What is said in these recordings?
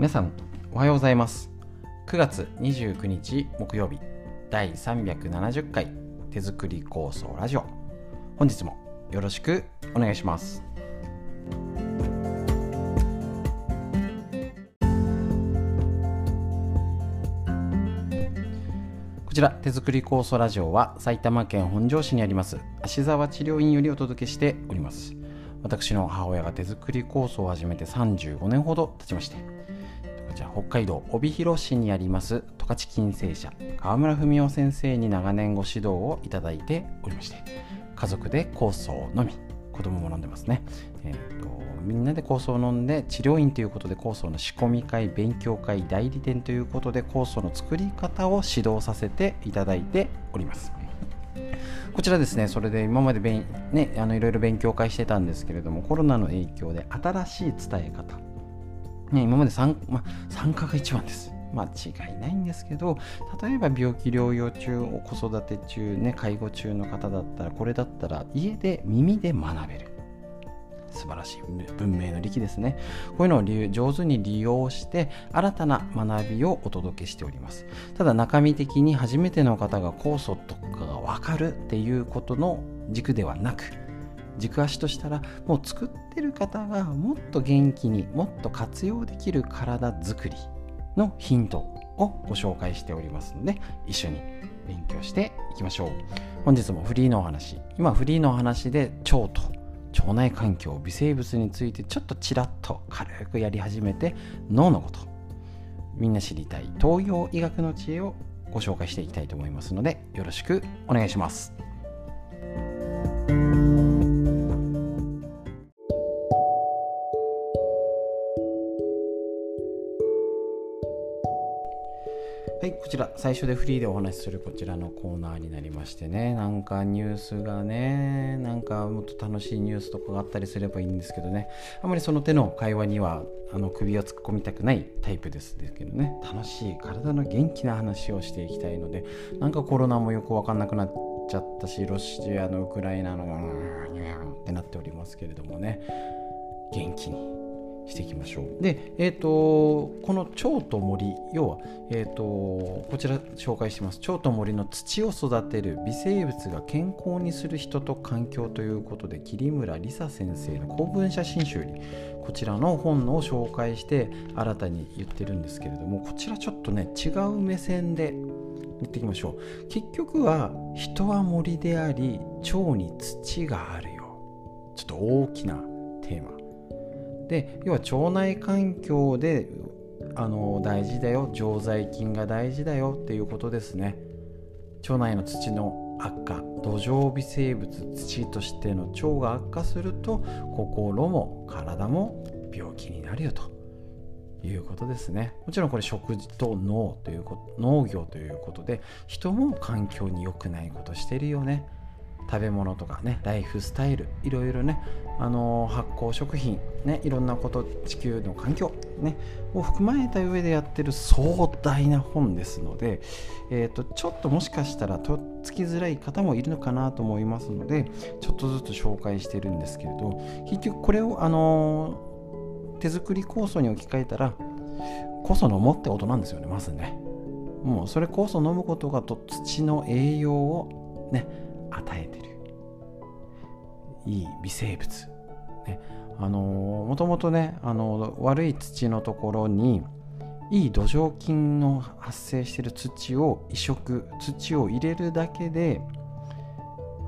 皆さんおはようございます。9月29日木曜日第370回手作り構想ラジオ。本日もよろしくお願いします。こちら手作り構想ラジオは埼玉県本庄市にあります芦沢治療院よりお届けしております。私の母親が手作り構想を始めて35年ほど経ちまして北海道帯広市にあります十勝金星社川村文夫先生に長年ご指導をいただいておりまして家族で酵素のみ子供も飲んでますね、えーと、みんなで酵素を飲んで治療院ということで酵素の仕込み会勉強会代理店ということで酵素の作り方を指導させていただいております。こちらですね、それで今まで勉、ね、あのいろいろ勉強会してたんですけれども、コロナの影響で新しい伝え方、ね、今まで参,、まあ、参加が一番です。間違いないんですけど例えば病気療養中子育て中ね介護中の方だったらこれだったら家で耳で学べる。素晴らしい。文明の利器ですね。こういうのを上手に利用して新たな学びをお届けしております。ただ中身的に初めての方が酵素とかが分かるっていうことの軸ではなく軸足としたらもう作ってる方がもっと元気にもっと活用できる体づくりのヒントをご紹介しておりますので一緒に勉強していきましょう本日もフリーのお話今フリーのお話で腸と腸内環境微生物についてちょっとちらっと軽くやり始めて脳のことみんな知りたい東洋医学の知恵をご紹介していきたいと思いますのでよろしくお願いします。はい、こちら最初でフリーでお話しするこちらのコーナーになりましてね。なんかニュースがねなんかもっと楽しいニュースとかがあったりすればいいんですけどね。あまりその手の会話にはあの首を突っ込みたくないタイプですですけどね。楽しい体の元気な話をしていきたいのでなんかコロナもよく分かんなくなっちゃったしロシアのウクライナのうんってなっておりますけれどもね。元気に。していきましょう。で、えーと、この蝶と森要は、えーと、こちら紹介してます。蝶と森の土を育てる微生物が健康にする人と環境ということで桐村梨沙先生の公文写真集にこちらの本を紹介して新たに言ってるんですけれどもこちらちょっとね違う目線で言っていきましょう。結局は人は森であり蝶に土があるよ。ちょっと大きなテーマ。で要は腸内環境であの大事だよ常在菌が大事だよっていうことですね。腸内の土の悪化土壌微生物土としての腸が悪化すると心も体も病気になるよということですね。もちろんこれ食事と脳ということ農業ということで人も環境に良くないことしてるよね。食べ物とかねライフスタイルいろいろね、あのー、発酵食品ねいろんなこと地球の環境ねを含まれた上でやってる壮大な本ですので、えーと、ちょっともしかしたらとっつきづらい方もいるのかなと思いますのでちょっとずつ紹介してるんですけれど結局これを、あのー、手作り酵素に置き換えたら酵素飲もってことなんですよねまずね。もうそれ酵素飲むことがと土の栄養をね与えてる。いい微生物、ね、あのもともとねあの悪い土のところにいい土壌菌の発生してる土を移植土を入れるだけで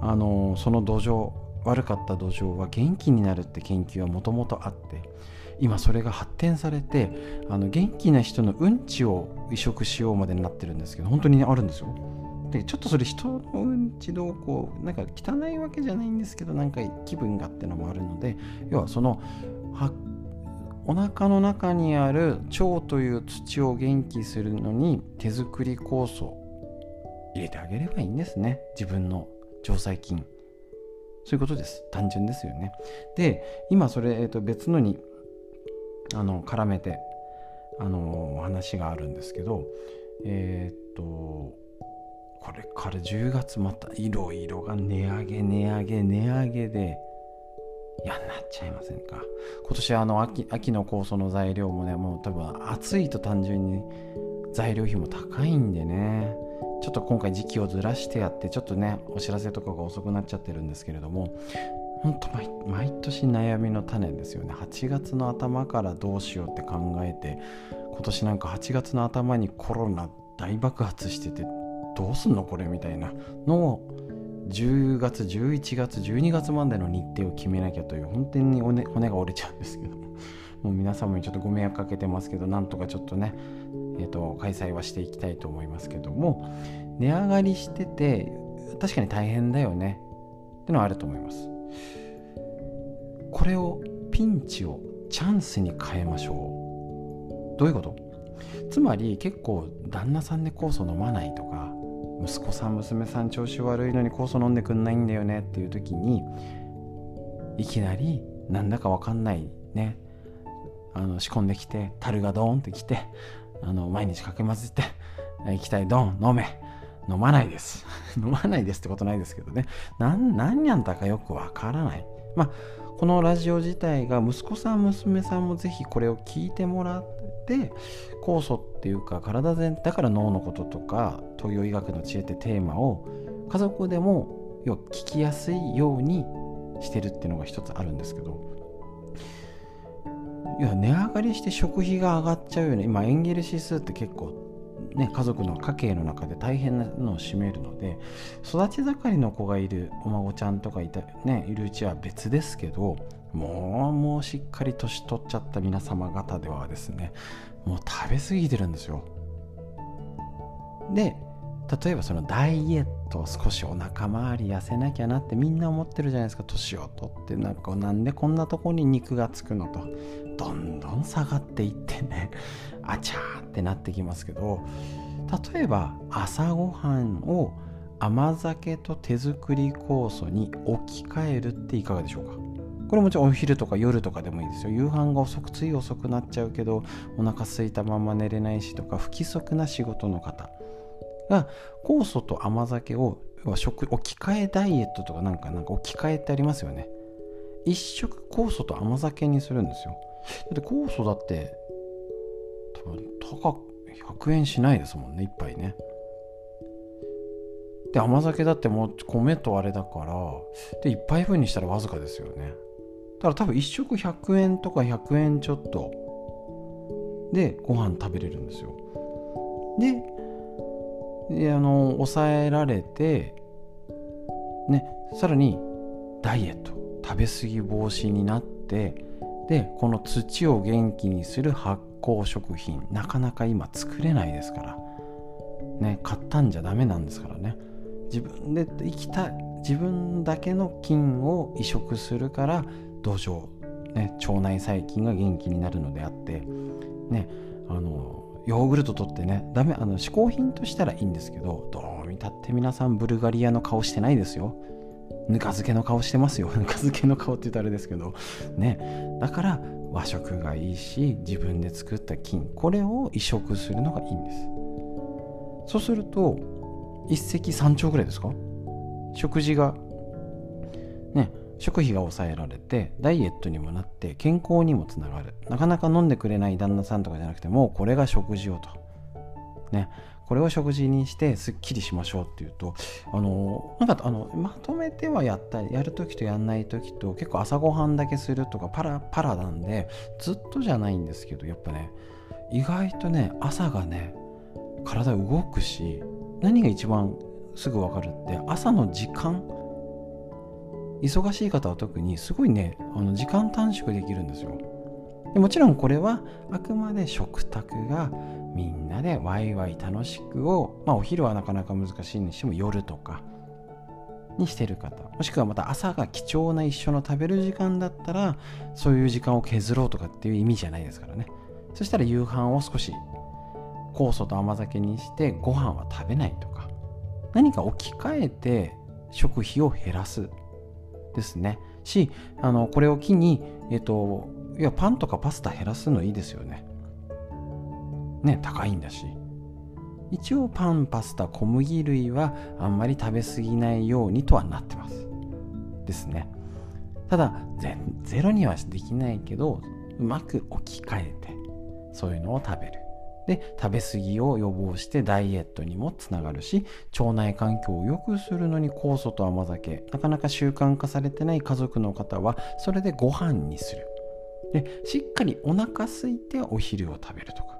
あのその土壌悪かった土壌は元気になるって研究はもともとあって今それが発展されてあの元気な人のうんちを移植しようまでになってるんですけど本当に、ね、あるんですよ。でちょっとそれ人のうんちどうこうなんか汚いわけじゃないんですけどなんか気分がってのもあるので要はそのはお腹の中にある腸という土を元気するのに手作り酵素入れてあげればいいんですね。自分の腸細菌。そういうことです。単純ですよね。で今それ、えー、と別のにあの絡めてあの話があるんですけどえっ、とこれから10月またいろいろが値上げ値上げ値上げで嫌になっちゃいませんか。今年あの秋秋の酵素の材料もねもう多分暑いと単純に材料費も高いんでね。ちょっと今回時期をずらしてやってちょっとねお知らせとかが遅くなっちゃってるんですけれども。本当毎毎年悩みの種ですよね。8月の頭からどうしようって考えて今年なんか8月の頭にコロナ大爆発しててどうすんのこれみたいなのを10月11月12月までの日程を決めなきゃという本当に骨骨が折れちゃうんですけども。う皆様にちょっとご迷惑かけてますけどなんとかちょっとね、えーと、開催はしていきたいと思いますけども。値上がりしてて確かに大変だよね。ってのはあると思います。これをピンチをチャンスに変えましょう。どういうこと？つまり結構旦那さんで酵素飲まないとか息子さん娘さん調子悪いのに酵素飲んでくんないんだよねっていう時にいきなりなんだかわかんないね。あの仕込んできて樽がドーンってきてあの毎日かけ混ぜて液体ドン飲め。飲まないです。飲まないですってことないですけどね。何何やんだかよくわからない。まあこのラジオ自体が息子さん娘さんもぜひこれを聞いてもらって酵素っていうか体全だから脳のこととか東洋医学の知恵ってテーマを家族でも要は聞きやすいようにしてるっていうのが一つあるんですけど。いや値上がりして食費が上がっちゃうよね今エンゲル指数って結構ね、家族の家計の中で大変なのを占めるので育ち盛りの子がいるお孫ちゃんとかいた、ね、いるうちは別ですけどもうもうしっかり年取っちゃった皆様方ではですねもう食べ過ぎてるんですよ。で例えばそのダイエット少しお腹周り痩せなきゃなってみんな思ってるじゃないですか年を取ってなんかなんでこんなとこに肉がつくのと。どんどん下がっていってね あちゃーってなってきますけど例えば朝ごはんを甘酒と手作り酵素に置き換えるっていかがでしょうか？これもちろんお昼とか夜とかでもいいですよ。夕飯が遅くつい遅くなっちゃうけどお腹空いたまま寝れないしとか不規則な仕事の方。が酵素と甘酒を食置き換えダイエットとかなんかなんか置き換えってありますよね。一食酵素と甘酒にするんですよ。だって酵素だって多分高く100円しないですもんね1杯ね。で甘酒だってもう米とあれだからで1杯分にしたらわずかですよね。だから多分1食100円とか100円ちょっとでご飯食べれるんですよ。でであの抑えられてねさらにダイエット食べ過ぎ防止になってでこの土を元気にする発酵食品なかなか今作れないですからね買ったんじゃダメなんですからね。自分で生きた自分だけの菌を移植するから土壌、ね、腸内細菌が元気になるのであって。ねあのヨーグルト取ってねダメあの嗜好品としたらいいんですけどどう見たって皆さんブルガリアの顔してないですよ。ぬか漬けの顔してますよ。ぬか漬けの顔って言ったらあれですけど。ねだから和食がいいし自分で作った菌これを移植するのがいいんです。そうすると一石三鳥ぐらいですか？食事が。ね食費が抑えられてダイエットにもなって健康にもつながる。なかなか飲んでくれない旦那さんとかじゃなくてもうこれが食事をと。ね。これを食事にしてすっきりしましょうっていうとあのなんかあのまとめてはやったやる時とやんない時と結構朝ごはんだけするとかパラパラなんでずっとじゃないんですけどやっぱね意外とね朝がね体動くし何が一番すぐ分かるって朝の時間忙しい方は特にすごいねあの時間短縮できるんですよ。でもちろんこれはあくまで食卓がみんなでワイワイ楽しくを、まあ、お昼はなかなか難しいにしても夜とかにしてる方。もしくはまた朝が貴重な一緒の食べる時間だったらそういう時間を削ろうとかっていう意味じゃないですからね。そしたら夕飯を少し酵素と甘酒にしてご飯は食べないとか何か置き換えて食費を減らす。ですね。しあのこれを機に、えっと、いやパンとかパスタ減らすのいいですよね。ね高いんだし。一応パンパスタ小麦類はあんまり食べ過ぎないようにとはなってます。ですね。ただゼロにはできないけどうまく置き換えてそういうのを食べる。で食べ過ぎを予防してダイエットにもつながるし腸内環境を良くするのに酵素と甘酒なかなか習慣化されてない家族の方はそれでご飯にする。でしっかりお腹空いてお昼を食べるとか。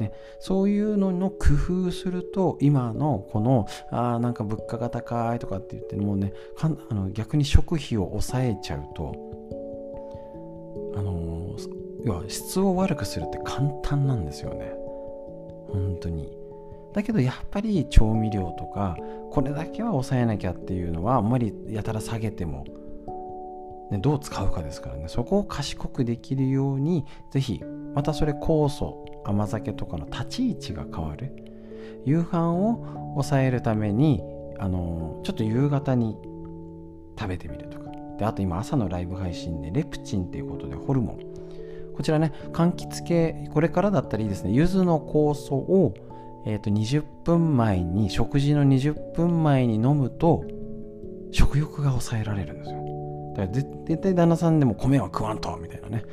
ね、そういうのの工夫すると今のこのあなんか物価が高いとかって言ってもうねあの逆に食費を抑えちゃうと要は質を悪くするって簡単なんですよね。本当に。だけどやっぱり調味料とかこれだけは抑えなきゃっていうのはあんまりやたら下げても、ね、どう使うかですからね。そこを賢くできるようにぜひまたそれ酵素甘酒とかの立ち位置が変わる。夕飯を抑えるためにあのちょっと夕方に食べてみるとか。であと今朝のライブ配信でレプチンっていうことでホルモンこちらね柑橘系これからだったらいいですね。柚子の酵素を、えー、と20分前に食事の20分前に飲むと食欲が抑えられるんですよ。だから絶対旦那さんでも米は食わんとみたいなね。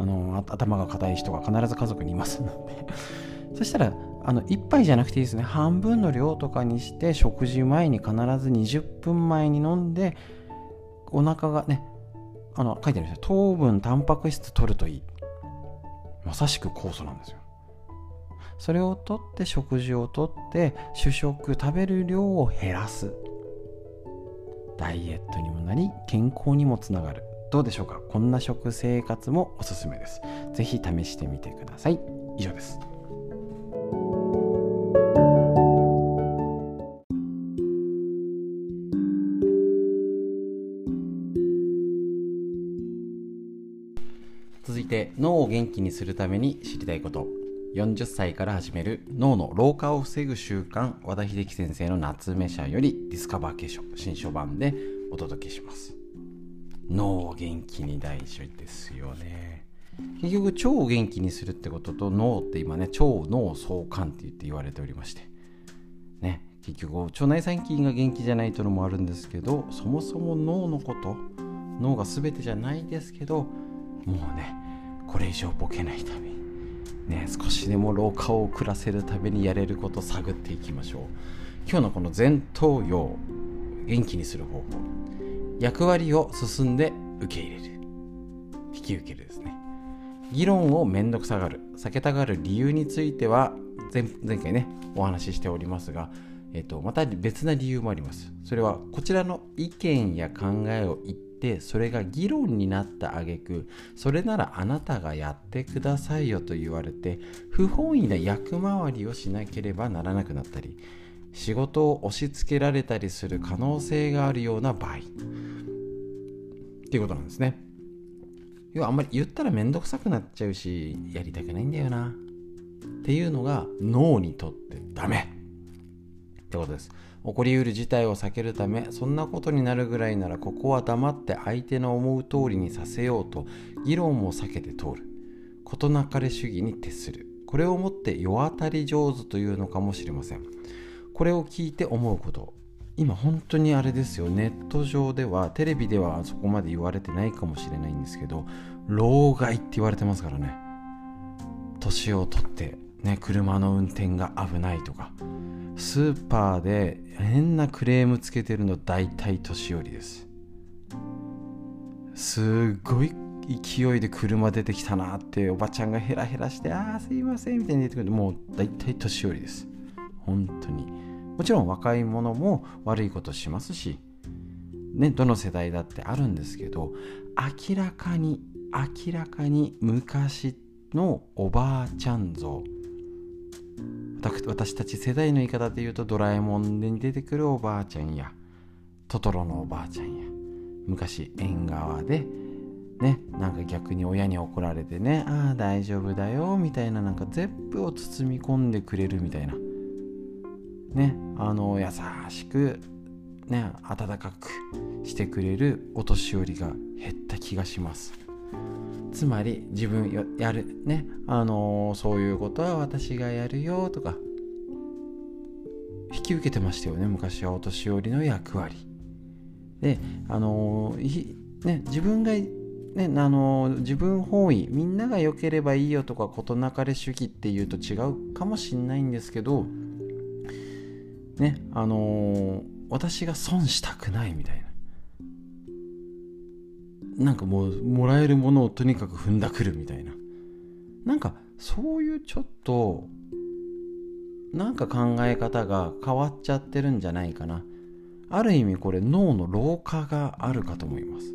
あの頭が硬い人が必ず家族にいますので。そしたらあの1杯じゃなくていいですね。半分の量とかにして食事前に必ず20分前に飲んでお腹がねあの書いてあるんですよ。糖分タンパク質取るといい。まさしく酵素なんですよ。それをとって食事をとって主食食べる量を減らす。ダイエットにもなり健康にもつながる。どうでしょうか？こんな食生活もおすすめです。是非試してみてください。以上です。て脳を元気にするために知りたいこと。40歳から始める。脳の老化を防ぐ習慣和田秀樹先生の夏目社よりディスカバー化粧新書版でお届けします。脳を元気に大事ですよね。結局腸を元気にするってことと脳って今ね腸脳相関って言って言われておりまして。ね。結局腸内細菌が元気じゃないというのもあるんですけどそもそも脳のこと脳が全てじゃないですけどもうねこれ以上ボケないためね少しでも老化を遅らせるためにやれること探っていきましょう。今日のこの前頭葉元気にする方法。役割を進んで受け入れる。引き受けるですね。議論をめんどくさがる。避けたがる理由については前前回ねお話ししておりますが、えっと、また別な理由もあります。それはこちらの意見や考えを言ってそれが議論になった挙句それならあなたがやってくださいよと言われて不本意な役回りをしなければならなくなったり仕事を押し付けられたりする可能性があるような場合。っていうことなんですね。要はあんまり言ったらめんどくさくなっちゃうしやりたくないんだよな。っていうのが脳にとってダメ。ってことです。起こりうる事態を避けるためそんなことになるぐらいならここは黙って相手の思う通りにさせようと議論も避けて通る。事なかれ主義に徹する。これをもって世当たり上手というのかもしれません。これを聞いて思うこと。今本当にあれですよ。ネット上ではテレビではそこまで言われてないかもしれないんですけど老害って言われてますからね。年を取ってね車の運転が危ないとかスーパーで変なクレームつけてるの大体年寄りです。すっごい勢いで車出てきたなっておばちゃんがヘラヘラして「ああすいません」みたいに言ってくる。もう大体年寄りです。本当に。もちろん若い者も悪いことしますしねどの世代だってあるんですけど明らかに明らかに昔のおばあちゃん像私たち世代の言い方で言うとドラえもんに出てくるおばあちゃんやトトロのおばあちゃんや昔縁側でねなんか逆に親に怒られてねああ大丈夫だよみたいななんか全部を包み込んでくれるみたいな。ねあの優しくね温かくしてくれるお年寄りが減った気がします。つまり自分やるね。あのそういうことは私がやるよとか。引き受けてましたよね。昔はお年寄りの役割。であのね、自分が、ね、あの自分本位みんなが良ければいいよとか事なかれ主義っていうと違うかもしんないんですけどねあの私が損したくないみたいな。なんかもうもらえるものをとにかく踏んだくるみたいな。なんかそういうちょっとなんか考え方が変わっちゃってるんじゃないかな。ある意味これ脳の老化があるかと思います。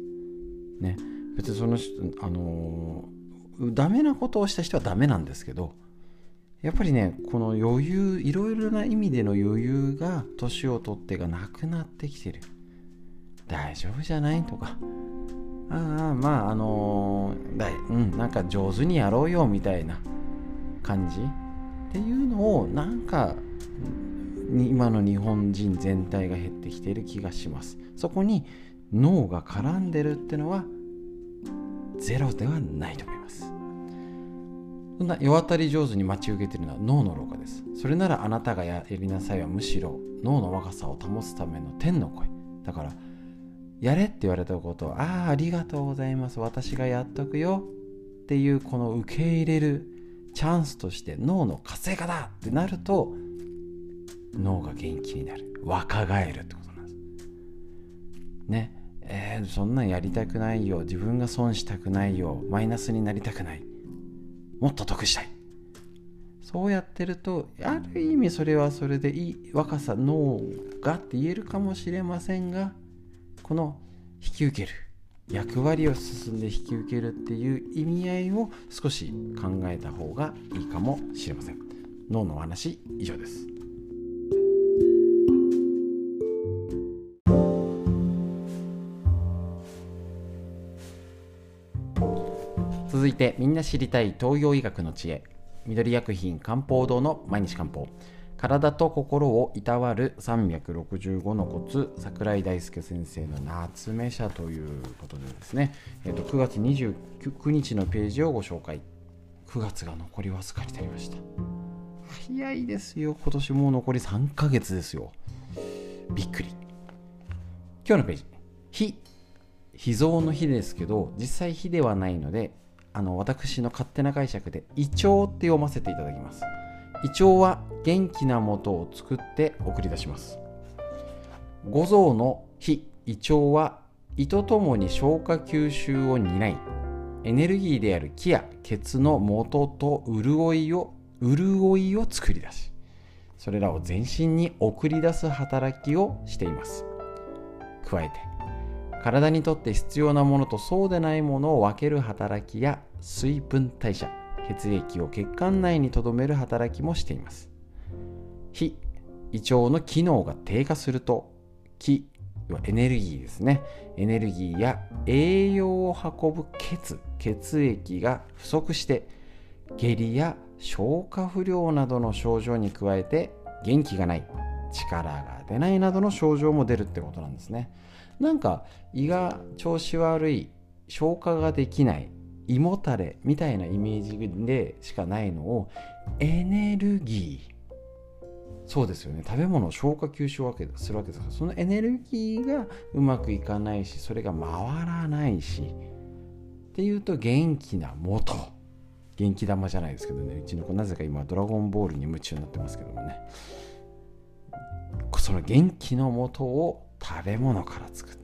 ね。別にそのあのー、ダメなことをした人はダメなんですけどやっぱりねこの余裕いろいろな意味での余裕が年を取ってがなくなってきてる。大丈夫じゃない？とか。ああまああのー、だいうんなんか上手にやろうよみたいな感じっていうのをなんか今の日本人全体が減ってきている気がします。そこに脳が絡んでるってのはゼロではないと思います。そんな世渡り上手に待ち受けてるのは脳の老化です。それならあなたがやりなさいはむしろ脳の若さを保つための天の声。だからやれって言われたことをああありがとうございます。私がやっとくよっていうこの受け入れるチャンスとして脳の活性化だってなると脳が元気になる。若返るってことなんです。ね。えー、そんなんやりたくないよ。自分が損したくないよ。マイナスになりたくない。もっと得したい。そうやってるとある意味それはそれでいい若さ脳がって言えるかもしれませんがこの引き受ける役割を進んで引き受けるっていう意味合いを少し考えた方がいいかもしれません。脳の話以上です。続いてみんな知りたい東洋医学の知恵。緑薬品漢方堂の毎日漢方。体と心をいたわる365のコツ桜井大輔先生の夏目社ということでですね、えー、と9月29日のページをご紹介。9月が残りわずかになりました。早いですよ。今年もう残り3ヶ月ですよ。びっくり。今日のページ「非」秘蔵の日ですけど実際日ではないのであの私の勝手な解釈で胃腸って読ませていただきます。胃腸は元気な元を作って送り出します。五臓の非胃腸は胃とともに消化吸収を担いエネルギーである気や血の元と潤いを潤いを作り出しそれらを全身に送り出す働きをしています。加えて体にとって必要なものとそうでないものを分ける働きや水分代謝血液を血管内に留める働きもしています。非胃腸の機能が低下すると気はエネルギーですね。エネルギーや栄養を運ぶ血血液が不足して下痢や消化不良などの症状に加えて元気がない力が出ないなどの症状も出るってことなんですね。なんか胃が調子悪い消化ができない胃もたれみたいなイメージでしかないのをエネルギー。そうですよね。食べ物を消化吸収するわけです。からそのエネルギーがうまくいかないしそれが回らないしっていうと元気な元。元気玉じゃないですけどね。うちの子なぜか今ドラゴンボールに夢中になってますけどもね。その元気の元を食べ物から作って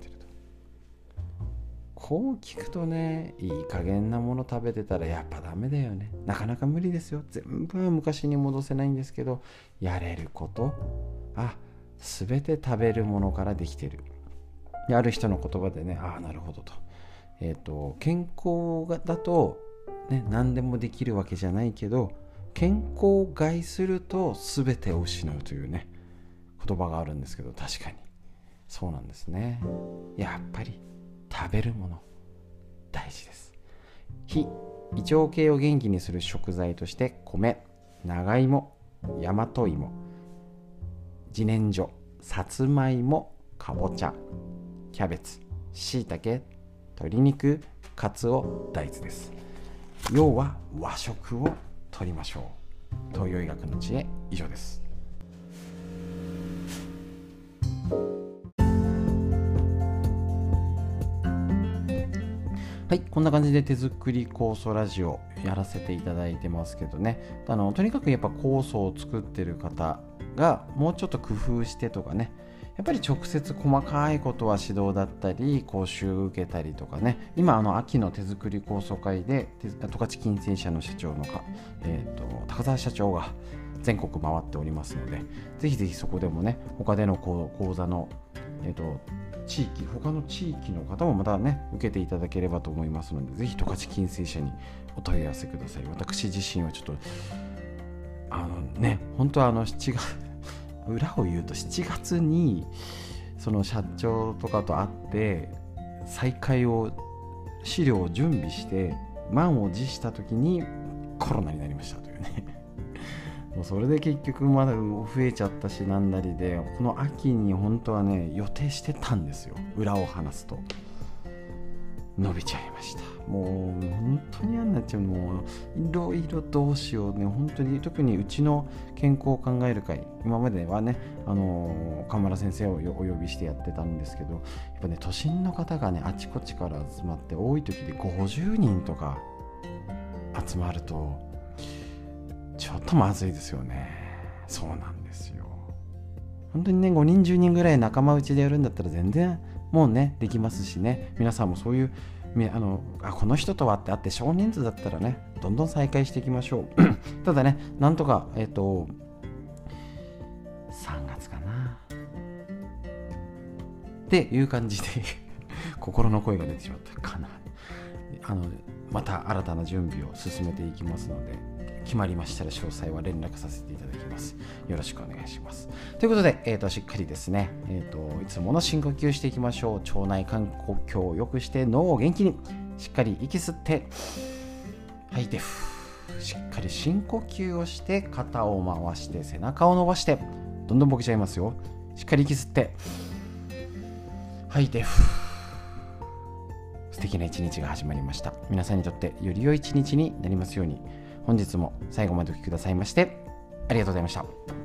こう聞くとねいい加減なもの食べてたらやっぱダメだよね。なかなか無理ですよ。全部は昔に戻せないんですけどやれること。あ全て食べるものからできてる。ある人の言葉でねああなるほどと。えっ、ー、と健康だとね何でもできるわけじゃないけど健康を害すると全てを失うというね言葉があるんですけど確かに。そうなんですね。やっぱり。食べるもの。大事です。非胃腸系を元気にする食材として米長芋大和芋自然薯さつまいもかぼちゃキャベツしいたけ鶏肉かつお大豆です。要は和食をとりましょう。東洋医学の知恵以上です。はい、こんな感じで手作り酵素ラジオやらせていただいてますけどね。あのとにかくやっぱ酵素を作ってる方がもうちょっと工夫してとかね。やっぱり直接細かいことは指導だったり講習受けたりとかね。今あの秋の手作り構想会で十勝金星社の社長のか、えーと、高澤社長が全国回っておりますのでぜひぜひそこでもね他での講座の、えーと、地域他の地域の方もまたね受けていただければと思いますのでぜひ十勝金星社にお問い合わせください。私自身はちょっとあのね本当はあの7月 裏を言うと7月にその社長とかと会って再開を資料を準備して満を持した時にコロナになりましたというね。もうそれで結局まだ増えちゃったしなんだりでこの秋に本当はね予定してたんですよ。裏を話すと。伸びちゃいました。もう本当に嫌になっちゃう。もういろいろどうしようね。本当に特にうちの健康を考える会今まではねあの河村先生をお呼びしてやってたんですけどやっぱね都心の方がねあちこちから集まって多い時で50人とか集まるとちょっとまずいですよね。そうなんですよ。本当にね5人10人ぐらい仲間内でやるんだったら全然もうねできますしね。皆さんもそういうあのあこの人とはってあって少人数だったらねどんどん再開していきましょう。ただねなんとかえっ、ー、と3月かな。っていう感じで 心の声が出てしまった。かな。あのまた新たな準備を進めていきますので。決まりましたら詳細は連絡させていただきます。よろしくお願いします。ということで、えーと、しっかりですね、えーと、いつもの深呼吸していきましょう。腸内環境を良くして脳を元気にしっかり息吸って吐いてしっかり深呼吸をして肩を回して背中を伸ばしてどんどんボケちゃいますよ。しっかり息吸って吐いて素敵な一日が始まりました。皆さんにとってより良い一日になりますように。本日も最後までお聴きくださいましてありがとうございました。